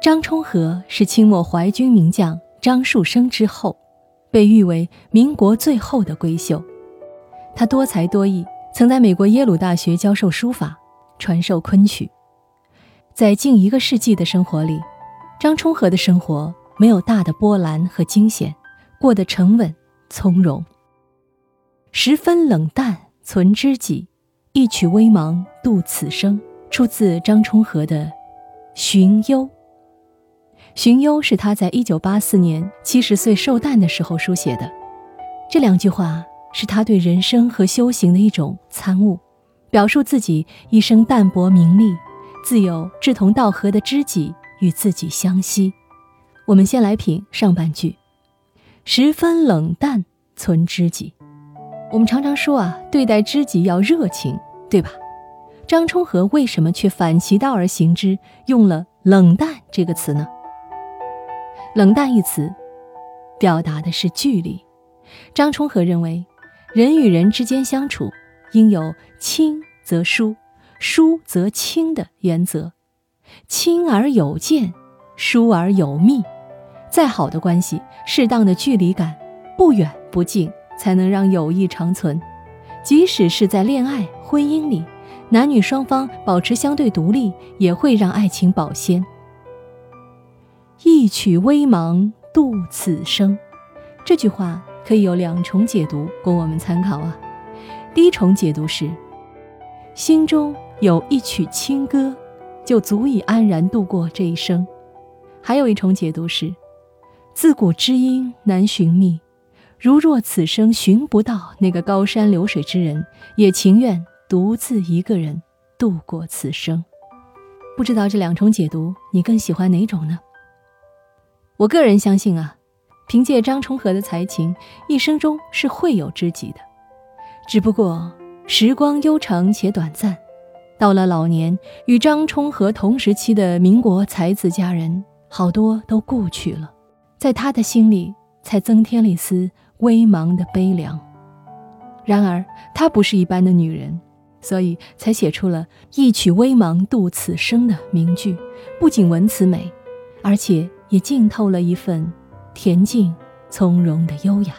张充和是清末淮军名将张树声之后，被誉为民国最后的闺秀。他多才多艺，曾在美国耶鲁大学教授书法，传授昆曲。在近一个世纪的生活里，张充和的生活没有大的波澜和惊险，过得沉稳从容。十分冷淡存知己，一曲微茫度此生，出自张充和的《寻幽》。《寻幽》是他在一九八四年七十岁寿诞的时候书写的，这两句话是他对人生和修行的一种参悟，表述自己一生淡泊名利。自有志同道合的知己与自己相惜。我们先来品上半句：“十分冷淡存知己。”我们常常说啊，对待知己要热情，对吧？张充和为什么却反其道而行之，用了“冷淡”这个词呢？“冷淡”一词，表达的是距离。张充和认为，人与人之间相处，应有亲则疏。疏则亲的原则，亲而有见，疏而有密。再好的关系，适当的距离感，不远不近，才能让友谊长存。即使是在恋爱、婚姻里，男女双方保持相对独立，也会让爱情保鲜。一曲微茫度此生，这句话可以有两重解读供我们参考啊。第一重解读是，心中。有一曲清歌，就足以安然度过这一生。还有一重解读是：自古知音难寻觅，如若此生寻不到那个高山流水之人，也情愿独自一个人度过此生。不知道这两重解读，你更喜欢哪种呢？我个人相信啊，凭借张充和的才情，一生中是会有知己的，只不过时光悠长且短暂。到了老年，与张充和同时期的民国才子佳人，好多都故去了，在他的心里才增添了一丝微茫的悲凉。然而，她不是一般的女人，所以才写出了一曲微茫度此生的名句。不仅文词美，而且也浸透了一份恬静从容的优雅。